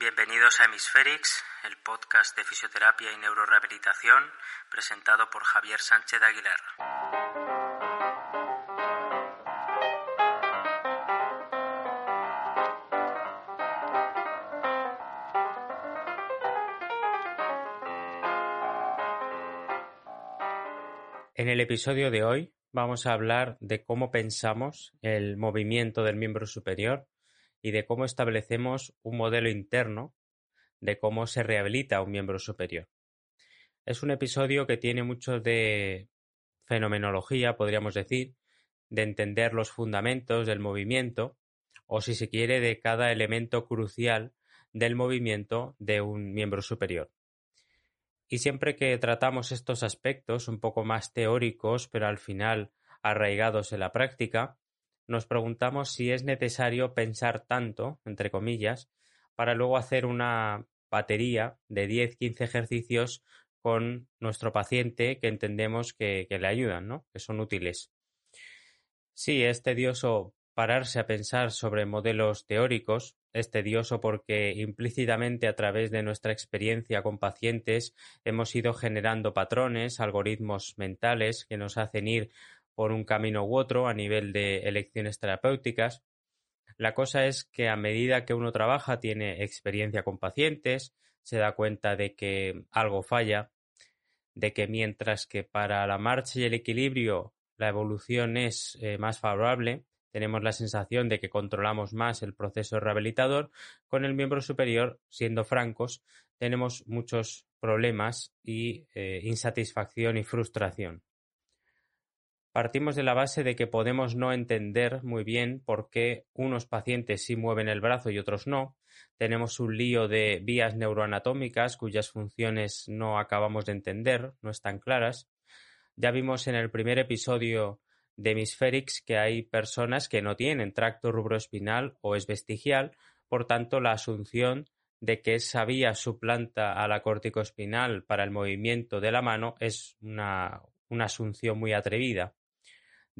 Bienvenidos a Hemisferix, el podcast de fisioterapia y neurorehabilitación presentado por Javier Sánchez Aguilar. En el episodio de hoy vamos a hablar de cómo pensamos el movimiento del miembro superior y de cómo establecemos un modelo interno de cómo se rehabilita un miembro superior. Es un episodio que tiene mucho de fenomenología, podríamos decir, de entender los fundamentos del movimiento o, si se quiere, de cada elemento crucial del movimiento de un miembro superior. Y siempre que tratamos estos aspectos un poco más teóricos, pero al final arraigados en la práctica, nos preguntamos si es necesario pensar tanto, entre comillas, para luego hacer una batería de 10-15 ejercicios con nuestro paciente que entendemos que, que, le ayudan, ¿no? que son útiles. Sí, es tedioso pararse a pensar sobre modelos teóricos, es tedioso porque implícitamente a través de nuestra experiencia con pacientes hemos ido generando patrones, algoritmos mentales que nos hacen ir por un camino u otro a nivel de elecciones terapéuticas. La cosa es que a medida que uno trabaja, tiene experiencia con pacientes, se da cuenta de que algo falla, de que mientras que para la marcha y el equilibrio la evolución es eh, más favorable, tenemos la sensación de que controlamos más el proceso rehabilitador, con el miembro superior, siendo francos, tenemos muchos problemas y eh, insatisfacción y frustración. Partimos de la base de que podemos no entender muy bien por qué unos pacientes sí mueven el brazo y otros no. Tenemos un lío de vías neuroanatómicas cuyas funciones no acabamos de entender, no están claras. Ya vimos en el primer episodio de Hemisferix que hay personas que no tienen tracto rubroespinal o es vestigial, por tanto la asunción de que esa vía suplanta a la corticoespinal para el movimiento de la mano es una, una asunción muy atrevida.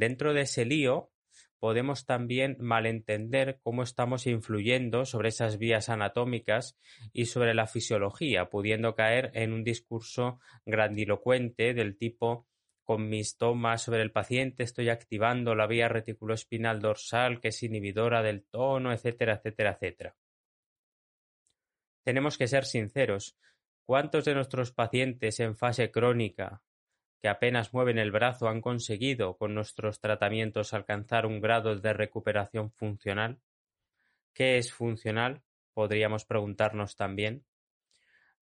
Dentro de ese lío podemos también malentender cómo estamos influyendo sobre esas vías anatómicas y sobre la fisiología, pudiendo caer en un discurso grandilocuente del tipo con mis tomas sobre el paciente estoy activando la vía reticuloespinal dorsal que es inhibidora del tono, etcétera, etcétera, etcétera. Tenemos que ser sinceros. ¿Cuántos de nuestros pacientes en fase crónica que apenas mueven el brazo han conseguido con nuestros tratamientos alcanzar un grado de recuperación funcional? ¿Qué es funcional? Podríamos preguntarnos también.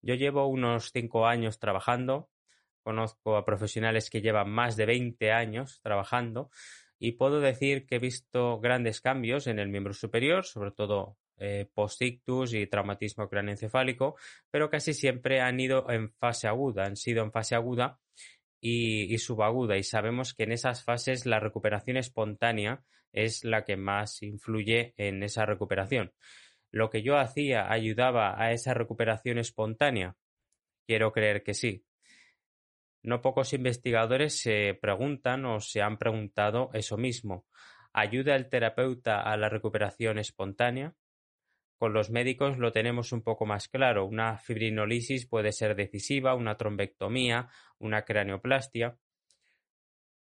Yo llevo unos cinco años trabajando Conozco a profesionales que llevan más de 20 años trabajando y puedo decir que he visto grandes cambios en el miembro superior, sobre todo eh, post-ictus y traumatismo craneoencefálico, pero casi siempre han ido en fase aguda, han sido en fase aguda y, y, subaguda y sabemos que en esas fases la recuperación espontánea es la que más influye en esa recuperación. ¿Lo que yo hacía ayudaba a esa recuperación espontánea? Quiero creer que sí. No pocos investigadores se preguntan o se han preguntado eso mismo. ¿Ayuda el terapeuta a la recuperación espontánea? Con los médicos lo tenemos un poco más claro. Una fibrinolisis puede ser decisiva, una trombectomía, una craneoplastia.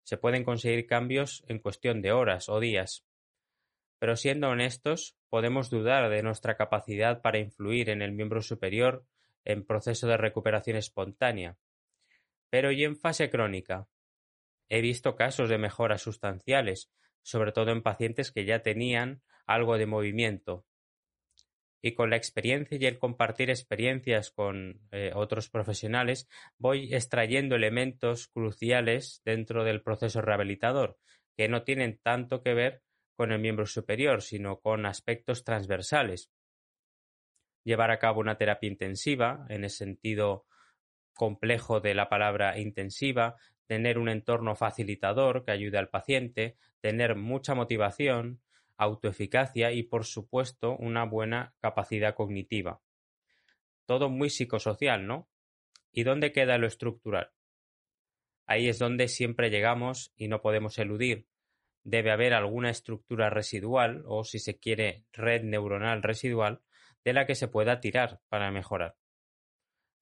Se pueden conseguir cambios en cuestión de horas o días. Pero siendo honestos, podemos dudar de nuestra capacidad para influir en el miembro superior en proceso de recuperación espontánea. Pero ¿y en fase crónica? He visto casos de mejoras sustanciales, sobre todo en pacientes que ya tenían algo de movimiento. Y con la experiencia y el compartir experiencias con eh, otros profesionales, voy extrayendo elementos cruciales dentro del proceso rehabilitador, que no tienen tanto que ver con el miembro superior, sino con aspectos transversales. Llevar a cabo una terapia intensiva, en el sentido complejo de la palabra intensiva, tener un entorno facilitador que ayude al paciente, tener mucha motivación, autoeficacia y, por supuesto, una buena capacidad cognitiva. Todo muy psicosocial, ¿no? ¿Y dónde queda lo estructural? Ahí es donde siempre llegamos y no podemos eludir. Debe haber alguna estructura residual o, si se quiere, red neuronal residual de la que se pueda tirar para mejorar.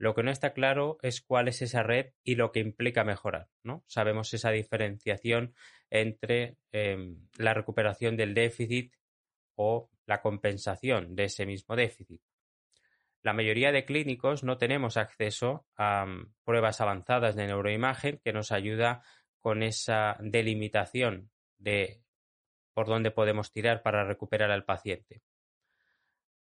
Lo que no está claro es cuál es esa red y lo que implica mejorar. ¿no? Sabemos esa diferenciación entre em, la recuperación del déficit o la compensación de ese mismo déficit. La mayoría de clínicos no tenemos acceso a mm, pruebas avanzadas de neuroimagen que nos ayuda con esa delimitación de por dónde podemos tirar para recuperar al paciente.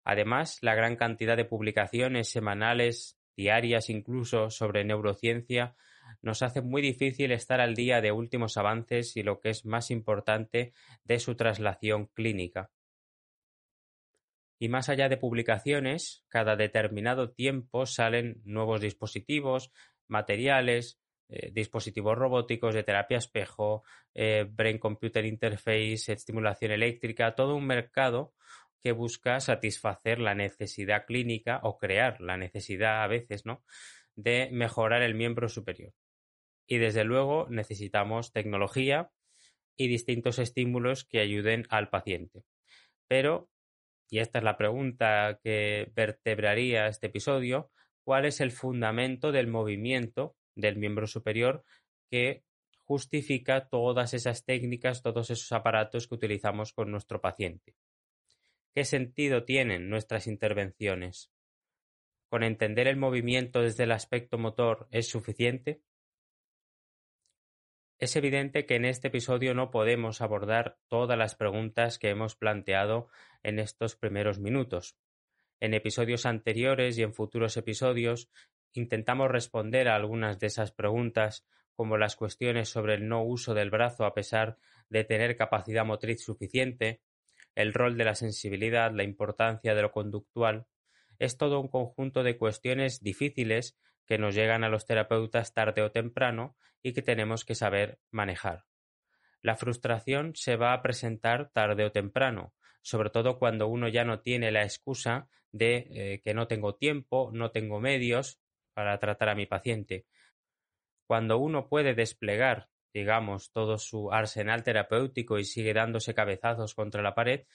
Además, la gran cantidad de publicaciones semanales diarias incluso sobre neurociencia, nos hace muy difícil estar al día de últimos avances y lo que es más importante de su traslación clínica. Y más allá de publicaciones, cada determinado tiempo salen nuevos dispositivos, materiales, eh, dispositivos robóticos de terapia espejo, eh, brain computer interface, estimulación eléctrica, todo un mercado que busca satisfacer la necesidad clínica o crear la necesidad a veces, ¿no? de mejorar el miembro superior. Y desde luego necesitamos tecnología y distintos estímulos que ayuden al paciente. Pero, y esta es la pregunta que vertebraría este episodio, ¿cuál es el fundamento del movimiento del miembro superior que justifica todas esas técnicas, todos esos aparatos que utilizamos con nuestro paciente? ¿Qué sentido tienen nuestras intervenciones? ¿Con entender el movimiento desde el aspecto motor es suficiente? Es evidente que en este episodio no podemos abordar todas las preguntas que hemos planteado en estos primeros minutos. En episodios anteriores y en futuros episodios intentamos responder a algunas de esas preguntas, como las cuestiones sobre el no uso del brazo a pesar de tener capacidad motriz suficiente, el rol de la sensibilidad, la importancia de lo conductual, es todo un conjunto de cuestiones difíciles que nos llegan a los terapeutas tarde o temprano y que tenemos que saber manejar. La frustración se va a presentar tarde o temprano, sobre todo cuando uno ya no tiene la excusa de eh, que no tengo tiempo, no tengo medios para tratar a mi paciente. Cuando uno puede desplegar digamos, todo su arsenal terapéutico y sigue dándose cabezazos contra la pared,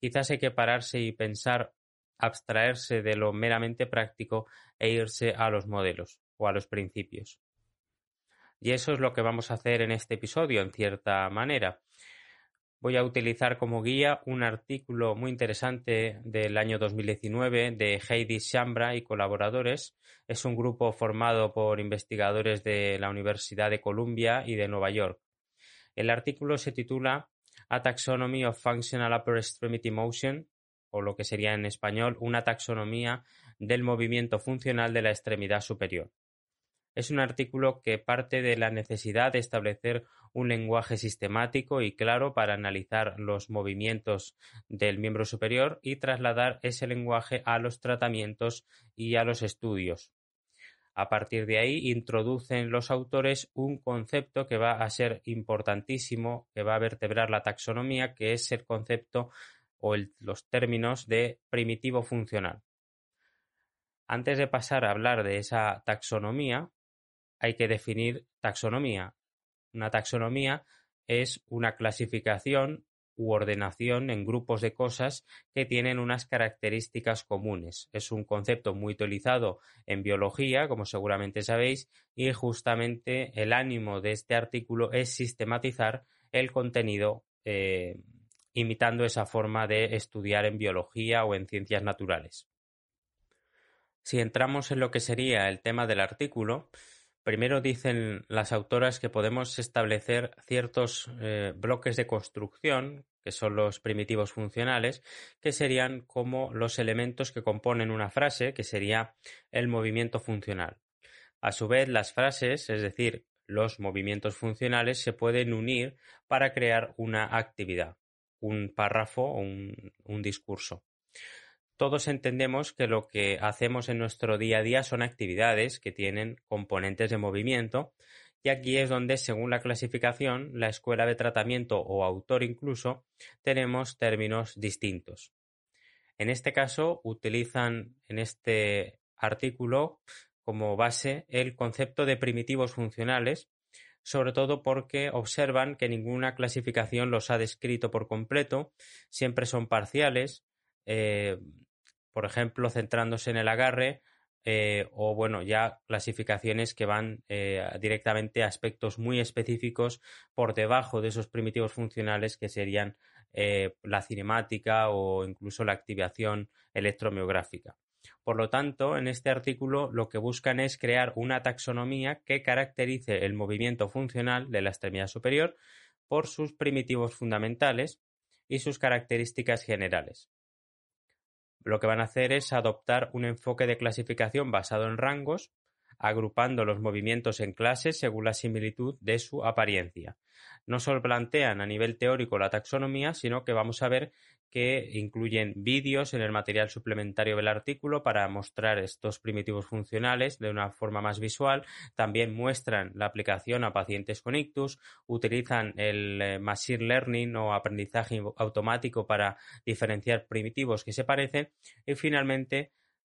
quizás hay que pararse y pensar, abstraerse de lo meramente práctico e irse a los modelos o a los principios. Y eso es lo que vamos a hacer en este episodio, en cierta manera. Voy a utilizar como guía un artículo muy interesante del año 2019 de Heidi Shambra y colaboradores. Es un grupo formado por investigadores de la Universidad de Columbia y de Nueva York. El artículo se titula A Taxonomy of Functional Upper Extremity Motion, o lo que sería en español una taxonomía del movimiento funcional de la extremidad superior. Es un artículo que parte de la necesidad de establecer un lenguaje sistemático y claro para analizar los movimientos del miembro superior y trasladar ese lenguaje a los tratamientos y a los estudios. A partir de ahí introducen los autores un concepto que va a ser importantísimo, que va a vertebrar la taxonomía, que es el concepto o los términos de primitivo funcional. Antes de pasar a hablar de esa taxonomía, hay que definir taxonomía. Una taxonomía es una clasificación u ordenación en grupos de cosas que tienen unas características comunes. Es un concepto muy utilizado en biología, como seguramente sabéis, y justamente el ánimo de este artículo es sistematizar el contenido eh, imitando esa forma de estudiar en biología o en ciencias naturales. Si entramos en lo que sería el tema del artículo, Primero dicen las autoras que podemos establecer ciertos eh, bloques de construcción, que son los primitivos funcionales, que serían como los elementos que componen una frase, que sería el movimiento funcional. A su vez, las frases, es decir, los movimientos funcionales, se pueden unir para crear una actividad. un párrafo o un discurso. Todos entendemos que lo que hacemos en nuestro día a día son actividades que tienen componentes de movimiento y aquí es donde, según la clasificación, la escuela de tratamiento o autor incluso, tenemos términos distintos. En este caso, utilizan en este artículo como base el concepto de primitivos funcionales, sobre todo porque observan que ninguna clasificación los ha descrito por completo, siempre son parciales, eh, por ejemplo, centrándose en el agarre, eh, o bueno, ya clasificaciones que van eh, directamente a aspectos muy específicos por debajo de esos primitivos funcionales que serían eh, la cinemática o incluso la activación electromiográfica. Por lo tanto, en este artículo lo que buscan es crear una taxonomía que caracterice el movimiento funcional de la extremidad superior por sus primitivos fundamentales y sus características generales lo que van a hacer es adoptar un enfoque de clasificación basado en rangos, agrupando los movimientos en clases según la similitud de su apariencia. No solo plantean a nivel teórico la taxonomía, sino que vamos a ver que incluyen vídeos en el material suplementario del artículo para mostrar estos primitivos funcionales de una forma más visual. También muestran la aplicación a pacientes con ictus, utilizan el eh, machine learning o aprendizaje automático para diferenciar primitivos que se parecen y finalmente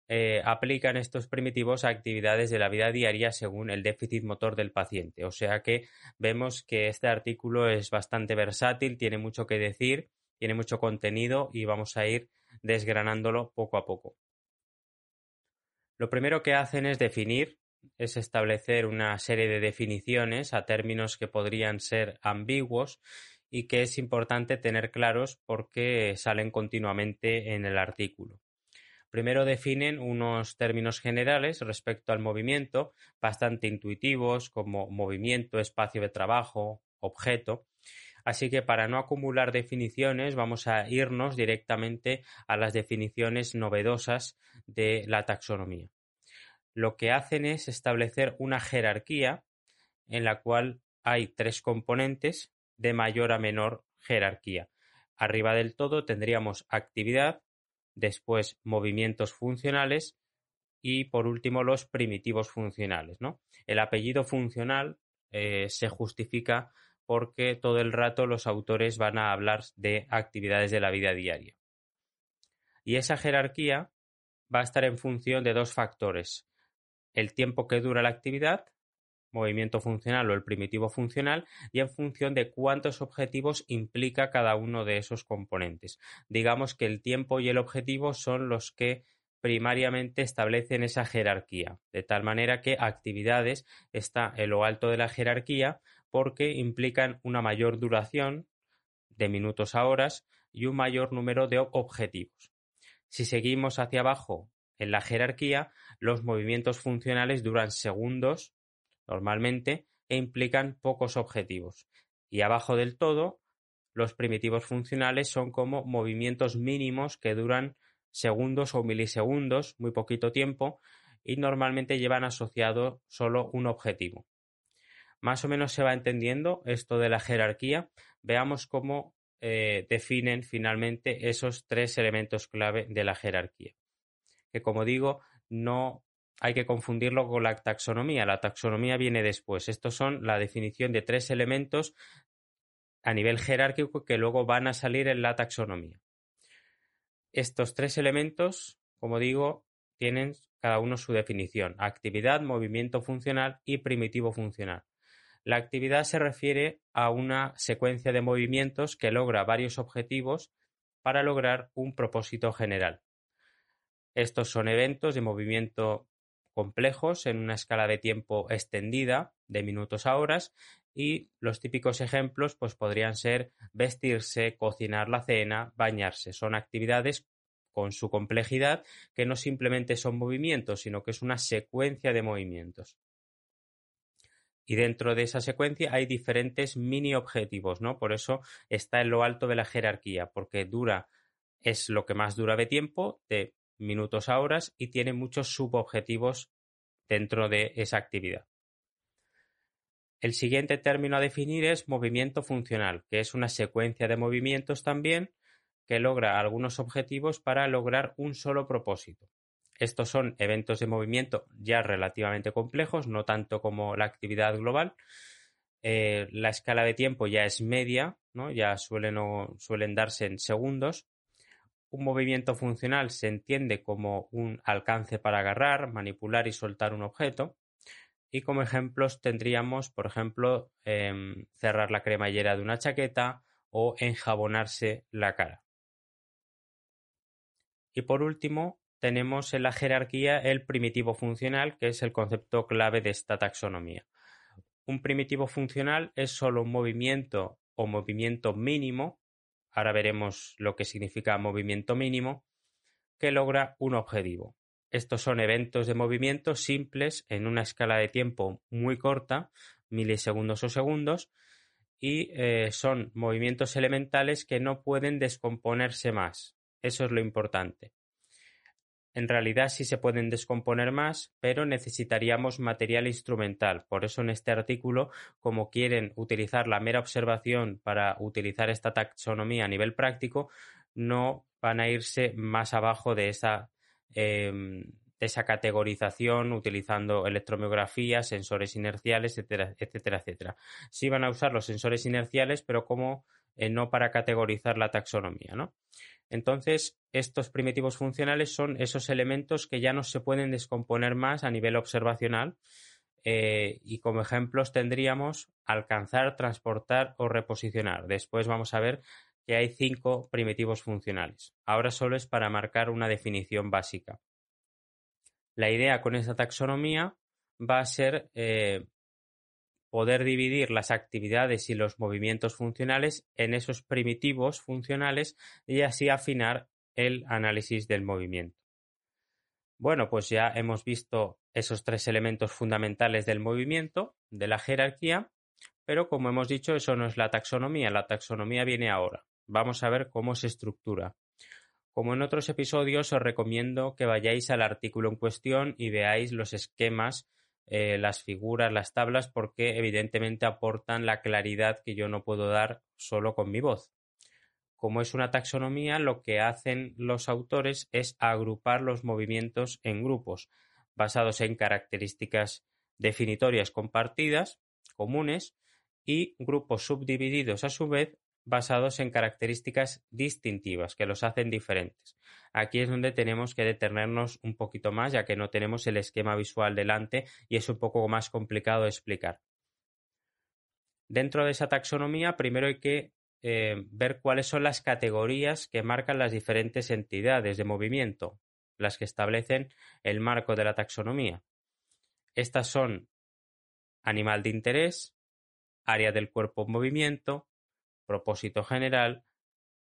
eh, aplican estos primitivos a actividades de la vida diaria según el déficit motor del paciente. O sea que vemos que este artículo es bastante versátil, tiene mucho que decir tiene mucho contenido y vamos a ir desgranándolo poco a poco. Lo primero que hacen es definir, es establecer una serie de definiciones a términos que podrían ser ambiguos y que es importante tener claros porque salen continuamente en el artículo. Primero definen unos términos generales respecto al movimiento, bastante intuitivos, como movimiento, espacio de trabajo, objeto, Así que para no acumular definiciones vamos a irnos directamente a las definiciones novedosas de la taxonomía. Lo que hacen es establecer una jerarquía en la cual hay tres componentes de mayor a menor jerarquía. Arriba del todo tendríamos actividad, después movimientos funcionales y por último los primitivos funcionales. ¿no? El apellido funcional eh, se justifica porque todo el rato los autores van a hablar de actividades de la vida diaria. Y esa jerarquía va a estar en función de dos factores. El tiempo que dura la actividad, movimiento funcional o el primitivo funcional, y en función de cuántos objetivos implica cada uno de esos componentes. Digamos que el tiempo y el objetivo son los que primariamente establecen esa jerarquía, de tal manera que actividades está en lo alto de la jerarquía porque implican una mayor duración de minutos a horas y un mayor número de objetivos. Si seguimos hacia abajo en la jerarquía, los movimientos funcionales duran segundos normalmente e implican pocos objetivos. Y abajo del todo, los primitivos funcionales son como movimientos mínimos que duran segundos o milisegundos, muy poquito tiempo, y normalmente llevan asociado solo un objetivo. Más o menos se va entendiendo esto de la jerarquía. Veamos cómo eh, definen finalmente esos tres elementos clave de la jerarquía. Que como digo, no hay que confundirlo con la taxonomía. La taxonomía viene después. Estos son la definición de tres elementos a nivel jerárquico que luego van a salir en la taxonomía. Estos tres elementos, como digo, tienen cada uno su definición. Actividad, movimiento funcional y primitivo funcional. La actividad se refiere a una secuencia de movimientos que logra varios objetivos para lograr un propósito general. Estos son eventos de movimiento complejos en una escala de tiempo extendida de minutos a horas y los típicos ejemplos pues podrían ser vestirse, cocinar la cena, bañarse. Son actividades con su complejidad que no simplemente son movimientos, sino que es una secuencia de movimientos. Y dentro de esa secuencia hay diferentes mini objetivos, ¿no? Por eso está en lo alto de la jerarquía, porque dura, es lo que más dura de tiempo, de minutos a horas, y tiene muchos subobjetivos dentro de esa actividad. El siguiente término a definir es movimiento funcional, que es una secuencia de movimientos también que logra algunos objetivos para lograr un solo propósito. Estos son eventos de movimiento ya relativamente complejos, no tanto como la actividad global. Eh, la escala de tiempo ya es media, ¿no? ya suelen, suelen darse en segundos. Un movimiento funcional se entiende como un alcance para agarrar, manipular y soltar un objeto. Y como ejemplos tendríamos, por ejemplo, em, cerrar la cremallera de una chaqueta o enjabonarse la cara. Y por último, tenemos en la jerarquía el primitivo funcional, que es el concepto clave de esta taxonomía. Un primitivo funcional es solo un movimiento o movimiento mínimo, ahora veremos lo que significa movimiento mínimo, que logra un objetivo. Estos son eventos de movimiento simples en una escala de tiempo muy corta, milisegundos o segundos, y eh, son movimientos elementales que no pueden descomponerse más. Eso es lo importante. En realidad sí se pueden descomponer más, pero necesitaríamos material instrumental. Por eso en este artículo, como quieren utilizar la mera observación para utilizar esta taxonomía a nivel práctico, no van a irse más abajo de esa, em, de esa categorización utilizando electromiografía, sensores inerciales, etcétera, etcétera, etcétera. Sí van a usar los sensores inerciales, pero como eh, no para categorizar la taxonomía, ¿no? Entonces, estos primitivos funcionales son esos elementos que ya no se pueden descomponer más a nivel observacional eh, y como ejemplos tendríamos alcanzar, transportar o reposicionar. Después vamos a ver que hay cinco primitivos funcionales. Ahora solo es para marcar una definición básica. La idea con esta taxonomía va a ser eh, poder dividir las actividades y los movimientos funcionales en esos primitivos funcionales y así afinar el análisis del movimiento. Bueno, pues ya hemos visto esos tres elementos fundamentales del movimiento, de la jerarquía, pero como hemos dicho, eso no es la taxonomía, la taxonomía viene ahora. Vamos a ver cómo se estructura. Como en otros episodios, os recomiendo que vayáis al artículo en cuestión y veáis los esquemas eh, las figuras, las tablas, porque evidentemente aportan la claridad que yo no puedo dar solo con mi voz. Como es una taxonomía, lo que hacen los autores es agrupar los movimientos en grupos, basados en características definitorias compartidas, comunes, y grupos subdivididos a su vez basados en características distintivas que los hacen diferentes. Aquí es donde tenemos que detenernos un poquito más, ya que no tenemos el esquema visual delante y es un poco más complicado de explicar. Dentro de esa taxonomía, primero hay que eh, ver cuáles son las categorías que marcan las diferentes entidades de movimiento, las que establecen el marco de la taxonomía. Estas son animal de interés, área del cuerpo en movimiento, propósito general,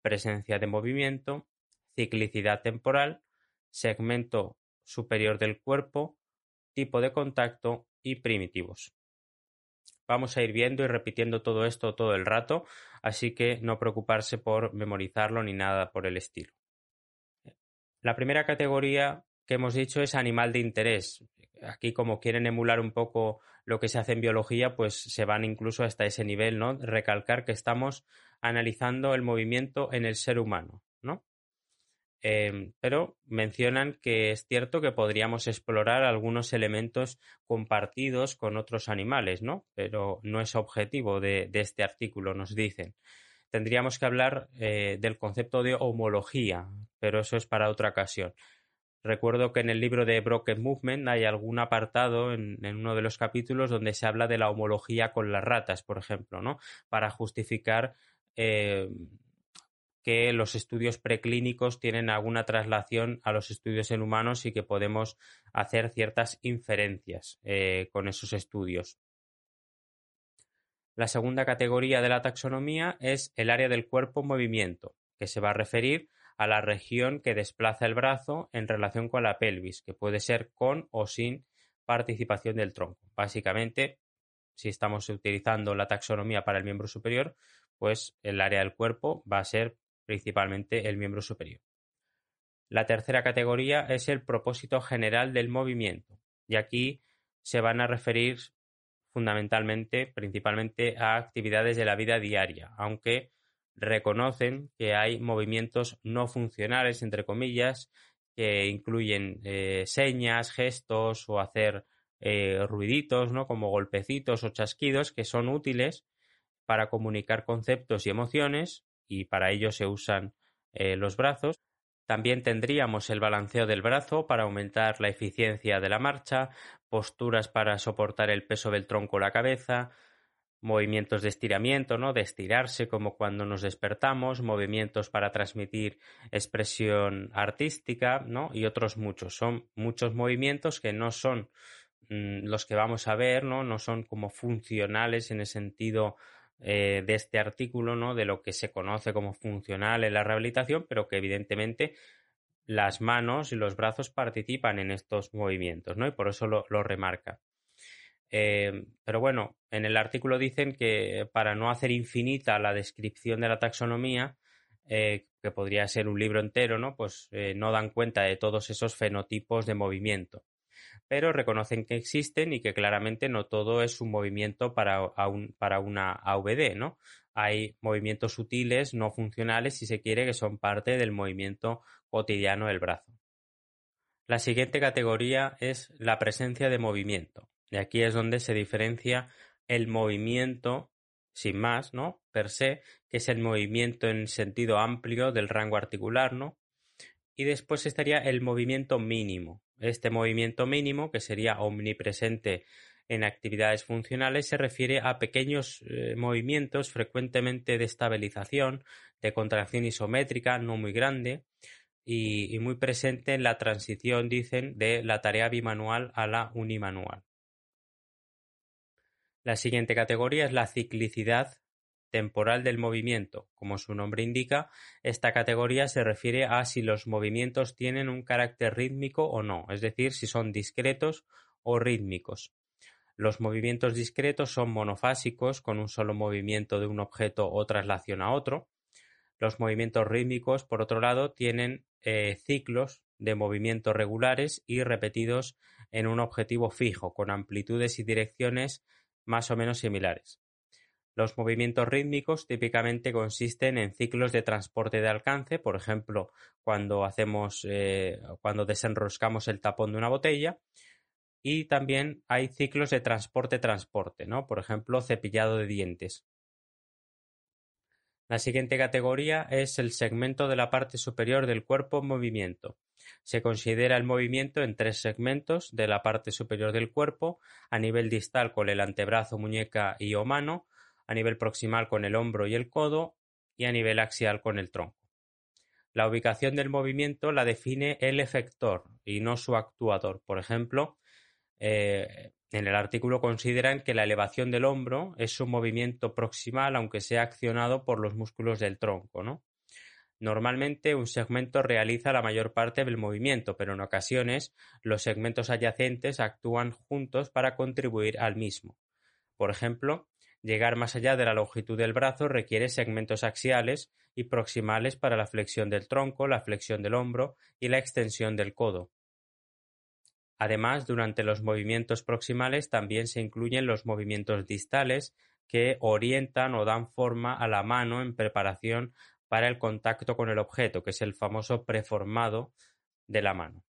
presencia de movimiento, ciclicidad temporal, segmento superior del cuerpo, tipo de contacto y primitivos. Vamos a ir viendo y repitiendo todo esto todo el rato, así que no preocuparse por memorizarlo ni nada por el estilo. La primera categoría que hemos dicho es animal de interés. Aquí, como quieren emular un poco lo que se hace en biología, pues se van incluso hasta ese nivel, ¿no? Recalcar que estamos analizando el movimiento en el ser humano, ¿no? Em, pero mencionan que es cierto que podríamos explorar algunos elementos compartidos con otros animales, ¿no? Pero no es objetivo de, este artículo, nos dicen. Tendríamos que hablar eh, del concepto de homología, pero eso es para otra ocasión. Recuerdo que en el libro de Broken Movement hay algún apartado en, uno de los capítulos donde se habla de la homología con las ratas, por ejemplo, ¿no? Para justificar eh, que los estudios preclínicos tienen alguna traslación a los estudios en humanos y que podemos hacer ciertas inferencias eh, con esos estudios. La segunda categoría de la taxonomía es el área del cuerpo en movimiento, que se va a referir a la región que desplaza el brazo en relación con la pelvis, que puede ser con o sin participación del tronco. Básicamente, si estamos utilizando la taxonomía para el miembro superior, pues el área del cuerpo va a ser principalmente el miembro superior. La tercera categoría es el propósito general del movimiento, y aquí se van a referir fundamentalmente, principalmente a actividades de la vida diaria, aunque reconocen que hay movimientos no funcionales, entre comillas, que incluyen eh, señas, gestos o hacer eh, ruiditos, ¿no? Como golpecitos o chasquidos que son útiles para comunicar conceptos y emociones y para ello se usan eh, los brazos. También tendríamos el balanceo del brazo para aumentar la eficiencia de la marcha, posturas para soportar el peso del tronco o la cabeza, movimientos de estiramiento, ¿no? De estirarse como cuando nos despertamos, movimientos para transmitir expresión artística, ¿no? Y otros muchos. Son muchos movimientos que no son mm, los que vamos a ver, ¿no? No son como funcionales en el sentido eh, de este artículo, ¿no? De lo que se conoce como funcional en la rehabilitación, pero que evidentemente las manos y los brazos participan en estos movimientos, ¿no? Y por eso lo remarca. Eh, pero bueno, en el artículo dicen que para no hacer infinita la descripción de la taxonomía, eh, que podría ser un libro entero, ¿no? Pues eh, no dan cuenta de todos esos fenotipos de movimiento. Pero reconocen que existen y que claramente no todo es un movimiento para, para una AVD, ¿no? Hay movimientos sutiles, no funcionales, si se quiere, que son parte del movimiento cotidiano del brazo. La siguiente categoría es la presencia de movimiento. Y aquí es donde se diferencia el movimiento, sin más, ¿no? Per se, que es el movimiento en sentido amplio del rango articular, ¿no? Y después estaría el movimiento mínimo. Este movimiento mínimo, que sería omnipresente en actividades funcionales, se refiere a pequeños eh, movimientos frecuentemente de estabilización, de contracción isométrica, no muy grande, y muy presente en la transición, dicen, de la tarea bimanual a la unimanual. La siguiente categoría es la ciclicidad temporal del movimiento. Como su nombre indica, esta categoría se refiere a si los movimientos tienen un carácter rítmico o no, es decir, si son discretos o rítmicos. Los movimientos discretos son monofásicos, con un solo movimiento de un objeto o traslación a otro. Los movimientos rítmicos, por otro lado, tienen eh, ciclos de movimientos regulares y repetidos en un objetivo fijo, con amplitudes y direcciones más o menos similares. Los movimientos rítmicos típicamente consisten en ciclos de transporte de alcance, por ejemplo, cuando hacemos, eh, cuando desenroscamos el tapón de una botella, y también hay ciclos de transporte-transporte, ¿no? Por ejemplo, cepillado de dientes. La siguiente categoría es el segmento de la parte superior del cuerpo en movimiento. Se considera el movimiento en tres segmentos de la parte superior del cuerpo, a nivel distal con el antebrazo, muñeca y o mano, a nivel proximal con el hombro y el codo y a nivel axial con el tronco. La ubicación del movimiento la define el efector y no su actuador. Por ejemplo, eh, en el artículo consideran que la elevación del hombro es un movimiento proximal aunque sea accionado por los músculos del tronco, ¿no? Normalmente un segmento realiza la mayor parte del movimiento, pero en ocasiones los segmentos adyacentes actúan juntos para contribuir al mismo. Por ejemplo, llegar más allá de la longitud del brazo requiere segmentos axiales y proximales para la flexión del tronco, la flexión del hombro y la extensión del codo. Además, durante los movimientos proximales también se incluyen los movimientos distales que orientan o dan forma a la mano en preparación para el contacto con el objeto, que es el famoso preformado de la mano.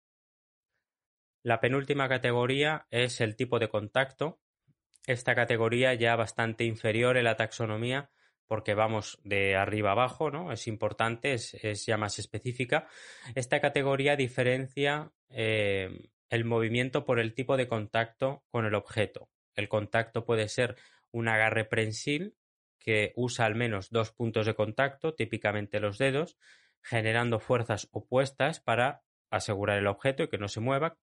La penúltima categoría es el tipo de contacto. Esta categoría ya bastante inferior en la taxonomía porque vamos de arriba abajo, ¿no? Es importante, es, ya más específica. Esta categoría diferencia eh, el movimiento por el tipo de contacto con el objeto. El contacto puede ser un agarre prensil que usa al menos dos puntos de contacto, típicamente los dedos, generando fuerzas opuestas para asegurar el objeto y que no se mueva.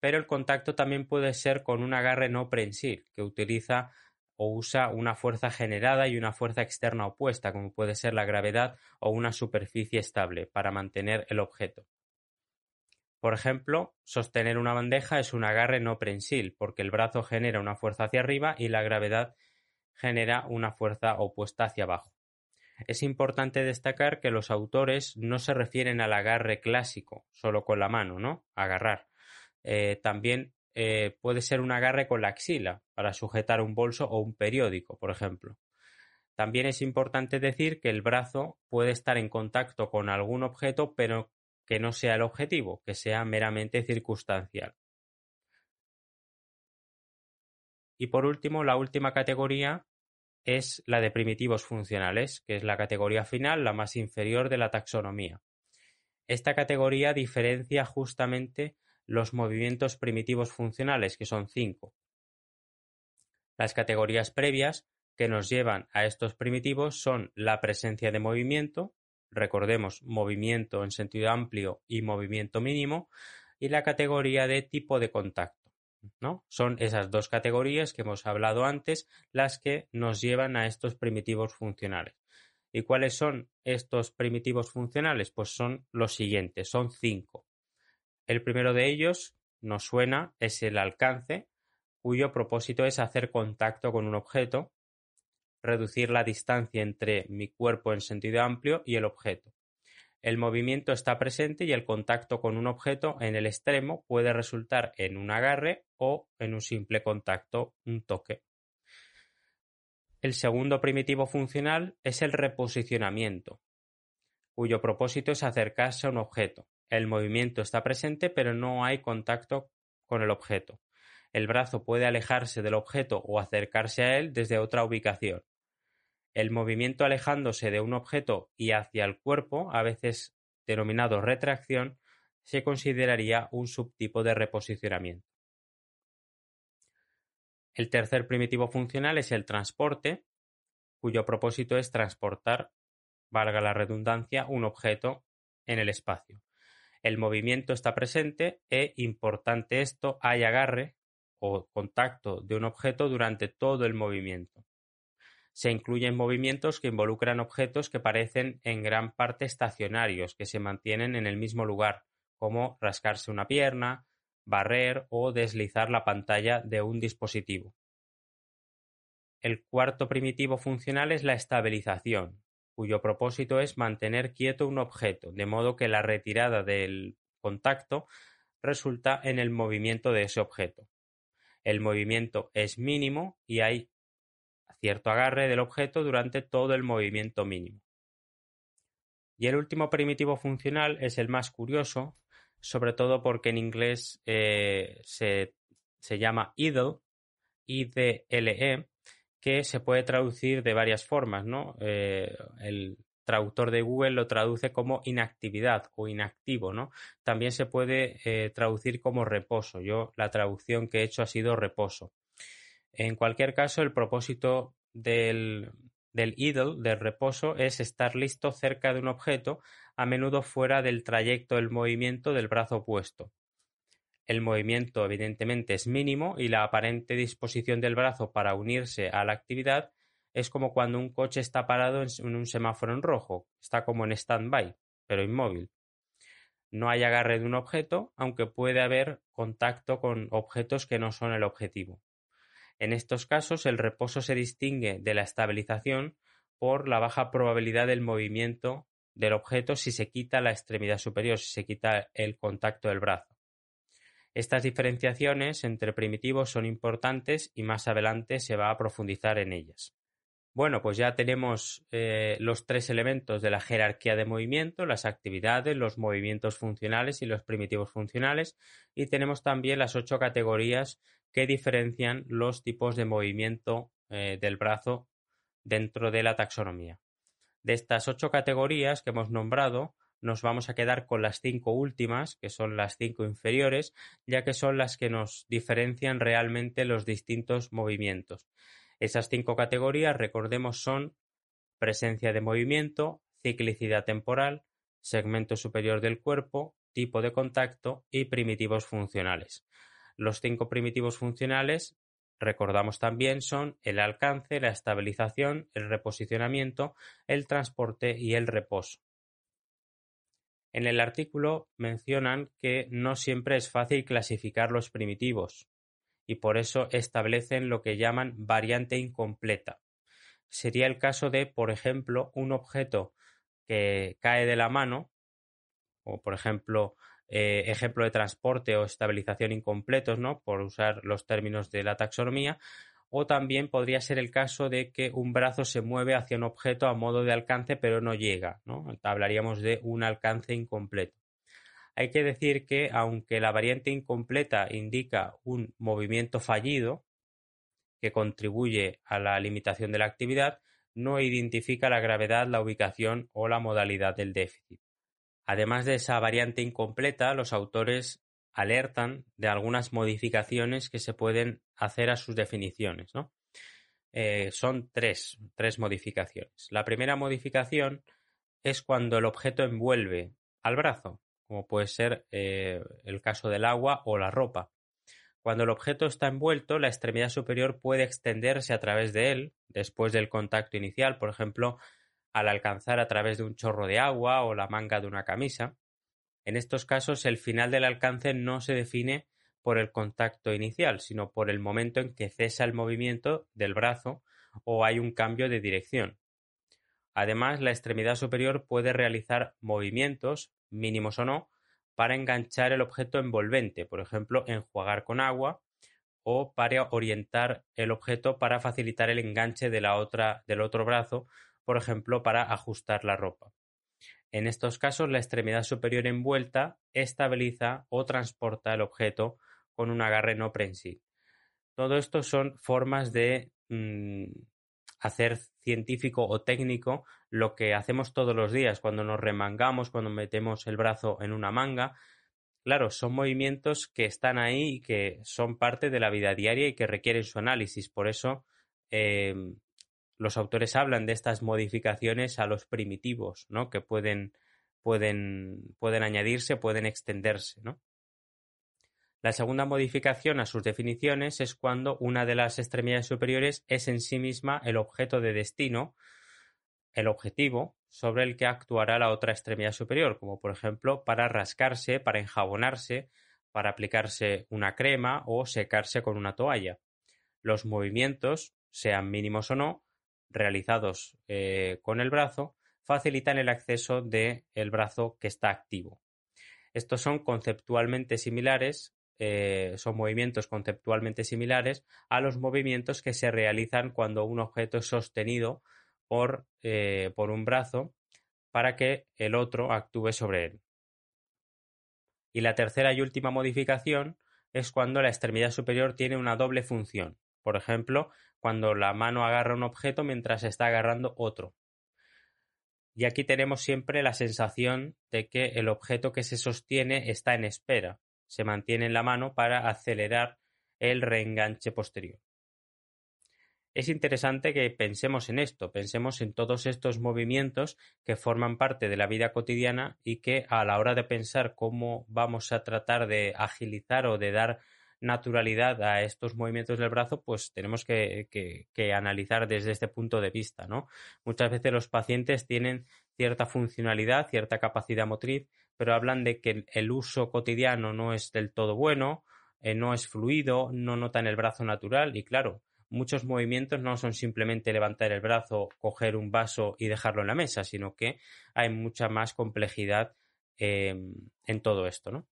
Pero el contacto también puede ser con un agarre no prensil, que utiliza o usa una fuerza generada y una fuerza externa opuesta, como puede ser la gravedad o una superficie estable, para mantener el objeto. Por ejemplo, sostener una bandeja es un agarre no prensil, porque el brazo genera una fuerza hacia arriba y la gravedad genera una fuerza opuesta hacia abajo. Es importante destacar que los autores no se refieren al agarre clásico, solo con la mano, ¿no? Agarrar. Eh, también eh, puede ser un agarre con la axila para sujetar un bolso o un periódico, por ejemplo. También es importante decir que el brazo puede estar en contacto con algún objeto, pero que no sea el objetivo, que sea meramente circunstancial. Y por último, la última categoría es la de primitivos funcionales, que es la categoría final, la más inferior de la taxonomía. Esta categoría diferencia justamente los movimientos primitivos funcionales, que son cinco. Las categorías previas que nos llevan a estos primitivos son la presencia de movimiento, recordemos movimiento en sentido amplio y movimiento mínimo, y la categoría de tipo de contacto. ¿no? Son esas dos categorías que hemos hablado antes las que nos llevan a estos primitivos funcionales. ¿Y cuáles son estos primitivos funcionales? Pues son los siguientes, son cinco. El primero de ellos nos suena, es el alcance, cuyo propósito es hacer contacto con un objeto, reducir la distancia entre mi cuerpo en sentido amplio y el objeto. El movimiento está presente y el contacto con un objeto en el extremo puede resultar en un agarre o en un simple contacto, un toque. El segundo primitivo funcional es el reposicionamiento, cuyo propósito es acercarse a un objeto. El movimiento está presente pero no hay contacto con el objeto. El brazo puede alejarse del objeto o acercarse a él desde otra ubicación. El movimiento alejándose de un objeto y hacia el cuerpo, a veces denominado retracción, se consideraría un subtipo de reposicionamiento. El tercer primitivo funcional es el transporte, cuyo propósito es transportar, valga la redundancia, un objeto en el espacio. El movimiento está presente e, importante esto, hay agarre o contacto de un objeto durante todo el movimiento. Se incluyen movimientos que involucran objetos que parecen en gran parte estacionarios, que se mantienen en el mismo lugar, como rascarse una pierna, barrer o deslizar la pantalla de un dispositivo. El cuarto primitivo funcional es la estabilización, cuyo propósito es mantener quieto un objeto, de modo que la retirada del contacto resulta en el movimiento de ese objeto. El movimiento es mínimo y hay cierto agarre del objeto durante todo el movimiento mínimo. Y el último primitivo funcional es el más curioso, sobre todo porque en inglés eh, se, llama idle, I-D-L-E, que se puede traducir de varias formas, ¿no? Eh, el traductor de Google lo traduce como inactividad o inactivo, ¿no? También se puede eh, traducir como reposo. Yo la traducción que he hecho ha sido reposo. En cualquier caso, el propósito del, del idle, del reposo, es estar listo cerca de un objeto, a menudo fuera del trayecto del movimiento del brazo opuesto. El movimiento evidentemente es mínimo y la aparente disposición del brazo para unirse a la actividad es como cuando un coche está parado en un semáforo en rojo, está como en stand-by, pero inmóvil. No hay agarre de un objeto, aunque puede haber contacto con objetos que no son el objetivo. En estos casos, el reposo se distingue de la estabilización por la baja probabilidad del movimiento del objeto si se quita la extremidad superior, si se quita el contacto del brazo. Estas diferenciaciones entre primitivos son importantes y más adelante se va a profundizar en ellas. Bueno, pues ya tenemos eh, los tres elementos de la jerarquía de movimiento, las actividades, los movimientos funcionales y los primitivos funcionales, y tenemos también las ocho categorías que diferencian los tipos de movimiento eh, del brazo dentro de la taxonomía. De estas ocho categorías que hemos nombrado, nos vamos a quedar con las cinco últimas, que son las cinco inferiores, ya que son las que nos diferencian realmente los distintos movimientos. Esas cinco categorías, recordemos, son presencia de movimiento, ciclicidad temporal, segmento superior del cuerpo, tipo de contacto y primitivos funcionales. Los cinco primitivos funcionales, recordamos también, son el alcance, la estabilización, el reposicionamiento, el transporte y el reposo. En el artículo mencionan que no siempre es fácil clasificar los primitivos y por eso establecen lo que llaman variante incompleta. Sería el caso de, por ejemplo, un objeto que cae de la mano, o por ejemplo eh, ejemplo de transporte o estabilización incompletos, ¿no? Por usar los términos de la taxonomía. O también podría ser el caso de que un brazo se mueve hacia un objeto a modo de alcance pero no llega, ¿no? Hablaríamos de un alcance incompleto. Hay que decir que aunque la variante incompleta indica un movimiento fallido que contribuye a la limitación de la actividad, no identifica la gravedad, la ubicación o la modalidad del déficit. Además de esa variante incompleta, los autores alertan de algunas modificaciones que se pueden hacer a sus definiciones. Eh, son tres, tres modificaciones. La primera modificación es cuando el objeto envuelve al brazo, como puede ser eh, el caso del agua o la ropa. Cuando el objeto está envuelto, la extremidad superior puede extenderse a través de él después del contacto inicial, por ejemplo, al alcanzar a través de un chorro de agua o la manga de una camisa. En estos casos, el final del alcance no se define por el contacto inicial, sino por el momento en que cesa el movimiento del brazo o hay un cambio de dirección. Además, la extremidad superior puede realizar movimientos, mínimos o no, para enganchar el objeto envolvente, por ejemplo, enjuagar con agua o para orientar el objeto para facilitar el enganche de la otra, del otro brazo, por ejemplo, para ajustar la ropa. En estos casos, la extremidad superior envuelta estabiliza o transporta el objeto con un agarre no prensil. Todo esto son formas de mm, hacer científico o técnico lo que hacemos todos los días cuando nos remangamos, cuando metemos el brazo en una manga. Claro, son movimientos que están ahí y que son parte de la vida diaria y que requieren su análisis. Por eso eh, los autores hablan de estas modificaciones a los primitivos, ¿no? Que pueden, pueden, pueden añadirse, pueden extenderse, ¿no? La segunda modificación a sus definiciones es cuando una de las extremidades superiores es en sí misma el objeto de destino, el objetivo sobre el que actuará la otra extremidad superior, como por ejemplo para rascarse, para enjabonarse, para aplicarse una crema o secarse con una toalla. Los movimientos, sean mínimos o no, realizados eh, con el brazo, facilitan el acceso del el brazo que está activo. Estos son conceptualmente similares eh, son movimientos conceptualmente similares a los movimientos que se realizan cuando un objeto es sostenido por, eh, por un brazo para que el otro actúe sobre él. Y la tercera y última modificación es cuando la extremidad superior tiene una doble función. Por ejemplo, cuando la mano agarra un objeto mientras está agarrando otro. Y aquí tenemos siempre la sensación de que el objeto que se sostiene está en espera, se mantiene en la mano para acelerar el reenganche posterior. Es interesante que pensemos en esto, pensemos en todos estos movimientos que forman parte de la vida cotidiana y que a la hora de pensar cómo vamos a tratar de agilizar o de dar naturalidad a estos movimientos del brazo, pues tenemos que, que, analizar desde este punto de vista, ¿no? Muchas veces los pacientes tienen cierta funcionalidad, cierta capacidad motriz, pero hablan de que el uso cotidiano no es del todo bueno, eh, no es fluido, no notan el brazo natural y claro, muchos movimientos no son simplemente levantar el brazo, coger un vaso y dejarlo en la mesa, sino que hay mucha más complejidad em, en todo esto, ¿no?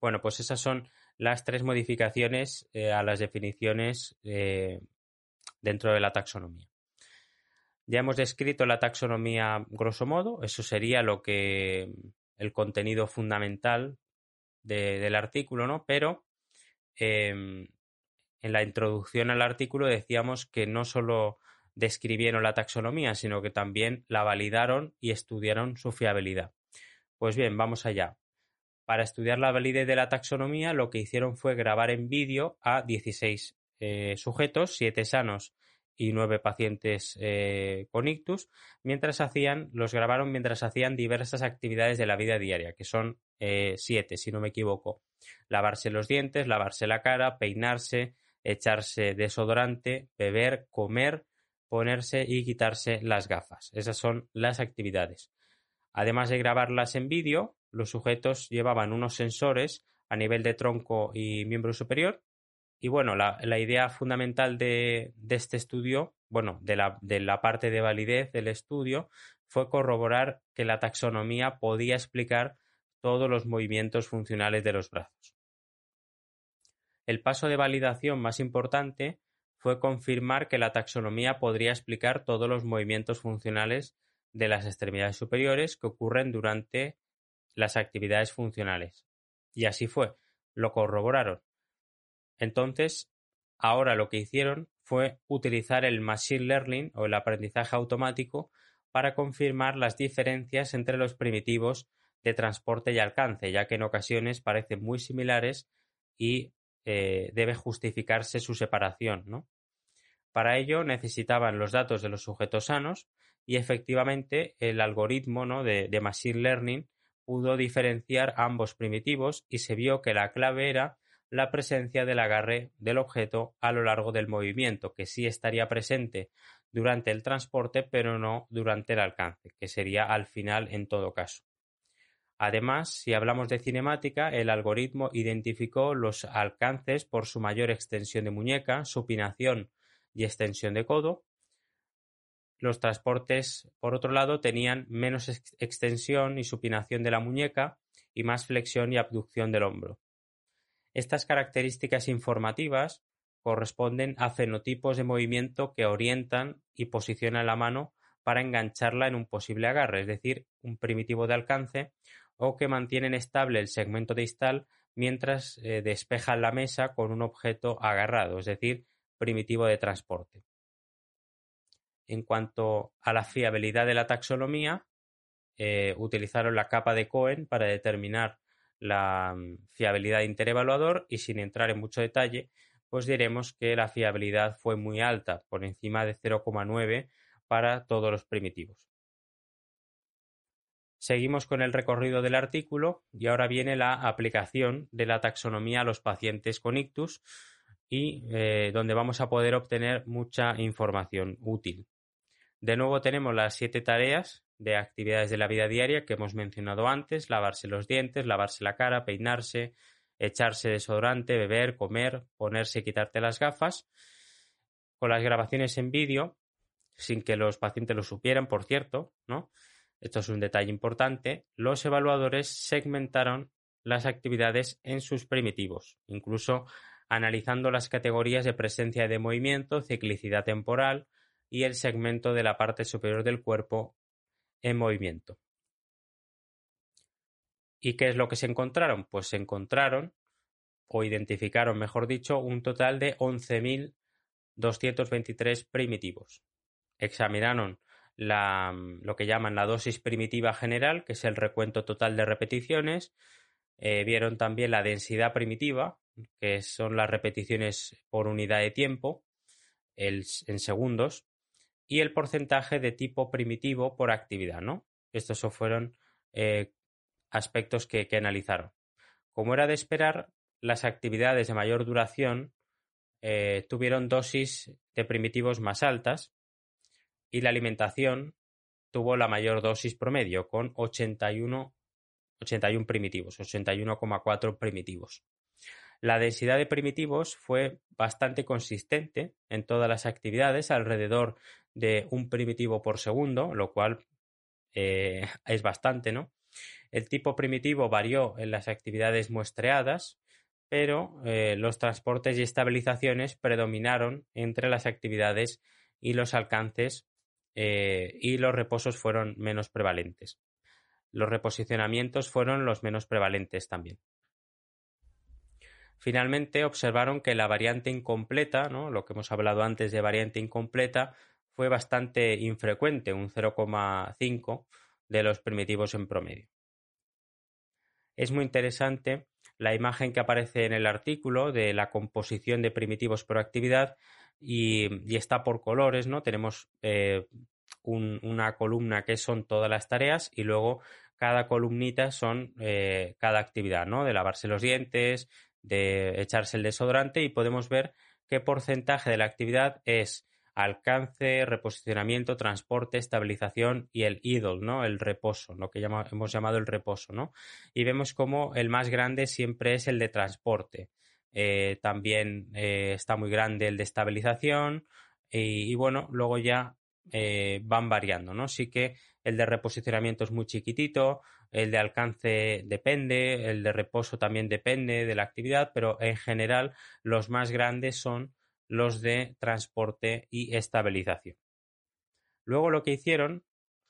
Bueno, pues esas son las tres modificaciones eh, a las definiciones eh, dentro de la taxonomía. Ya hemos descrito la taxonomía grosso modo, eso sería lo que el contenido fundamental del artículo, ¿no? Pero em, en la introducción al artículo decíamos que no solo describieron la taxonomía, sino que también la validaron y estudiaron su fiabilidad. Pues bien, vamos allá. Para estudiar la validez de la taxonomía, lo que hicieron fue grabar en vídeo a 16 eh, sujetos, 7 sanos y nueve pacientes eh, con ictus, mientras hacían, los grabaron mientras hacían diversas actividades de la vida diaria, que son eh, siete, si no me equivoco. Lavarse los dientes, lavarse la cara, peinarse, echarse desodorante, beber, comer, ponerse y quitarse las gafas. Esas son las actividades. Además de grabarlas en vídeo, los sujetos llevaban unos sensores a nivel de tronco y miembro superior y bueno, la, idea fundamental de, este estudio, bueno, de la, de la parte de validez del estudio, fue corroborar que la taxonomía podía explicar todos los movimientos funcionales de los brazos. El paso de validación más importante fue confirmar que la taxonomía podría explicar todos los movimientos funcionales de las extremidades superiores que ocurren durante las actividades funcionales. Y así fue, lo corroboraron. Entonces, ahora lo que hicieron fue utilizar el Machine Learning o el aprendizaje automático para confirmar las diferencias entre los primitivos de transporte y alcance, ya que en ocasiones parecen muy similares y eh, debe justificarse su separación. ¿no? Para ello necesitaban los datos de los sujetos sanos y efectivamente el algoritmo ¿no? de, de Machine Learning pudo diferenciar ambos primitivos y se vio que la clave era la presencia del agarre del objeto a lo largo del movimiento, que sí estaría presente durante el transporte, pero no durante el alcance, que sería al final en todo caso. Además, si hablamos de cinemática, el algoritmo identificó los alcances por su mayor extensión de muñeca, supinación y extensión de codo. Los transportes, por otro lado, tenían menos extensión y supinación de la muñeca y más flexión y abducción del hombro. Estas características informativas corresponden a fenotipos de movimiento que orientan y posicionan la mano para engancharla en un posible agarre, es decir, un primitivo de alcance o que mantienen estable el segmento distal mientras eh, despejan la mesa con un objeto agarrado, es decir, primitivo de transporte. En cuanto a la fiabilidad de la taxonomía, eh, utilizaron la capa de Cohen para determinar la mm, fiabilidad interevaluador y sin entrar en mucho detalle, pues diremos que la fiabilidad fue muy alta, por encima de 0,9 para todos los primitivos. Seguimos con el recorrido del artículo y ahora viene la aplicación de la taxonomía a los pacientes con ictus y eh, donde vamos a poder obtener mucha información útil. De nuevo tenemos las siete tareas de actividades de la vida diaria que hemos mencionado antes, lavarse los dientes, lavarse la cara, peinarse, echarse desodorante, beber, comer, ponerse y quitarte las gafas. Con las grabaciones en vídeo, sin que los pacientes lo supieran, por cierto, ¿no? esto es un detalle importante, los evaluadores segmentaron las actividades en sus primitivos, incluso analizando las categorías de presencia de movimiento, ciclicidad temporal y el segmento de la parte superior del cuerpo en movimiento. ¿Y qué es lo que se encontraron? Pues se encontraron o identificaron, mejor dicho, un total de 11.223 primitivos. Examinaron Mm, lo que llaman la dosis primitiva general, que es el recuento total de repeticiones. Eh, vieron también la densidad primitiva, que son las repeticiones por unidad de tiempo, en segundos, y el porcentaje de tipo primitivo por actividad, ¿no? Estos fueron eh, aspectos que, analizaron. Como era de esperar, las actividades de mayor duración eh, tuvieron dosis de primitivos más altas, y la alimentación tuvo la mayor dosis promedio con 81, 81 primitivos, 81,4 primitivos. La densidad de primitivos fue bastante consistente en todas las actividades, alrededor de un primitivo por segundo, lo cual eh, es bastante, ¿no? El tipo primitivo varió en las actividades muestreadas, pero eh, los transportes y estabilizaciones predominaron entre las actividades y los alcances eh, y los reposos fueron menos prevalentes. Los reposicionamientos fueron los menos prevalentes también. Finalmente observaron que la variante incompleta, ¿no? lo que hemos hablado antes de variante incompleta, fue bastante infrecuente, un 0,5 de los primitivos en promedio. Es muy interesante la imagen que aparece en el artículo de la composición de primitivos por actividad y, está por colores, ¿no? Tenemos eh, una columna que son todas las tareas y luego cada columnita son eh, cada actividad, ¿no? De lavarse los dientes, de echarse el desodorante y podemos ver qué porcentaje de la actividad es alcance, reposicionamiento, transporte, estabilización y el idle, ¿no? El reposo, lo que hemos llamado el reposo, ¿no? Y vemos como el más grande siempre es el de transporte. Eh, también eh, está muy grande el de estabilización y, bueno, luego ya eh, van variando, ¿no? Sí que el de reposicionamiento es muy chiquitito, el de alcance depende, el de reposo también depende de la actividad, pero en general los más grandes son los de transporte y estabilización. Luego lo que hicieron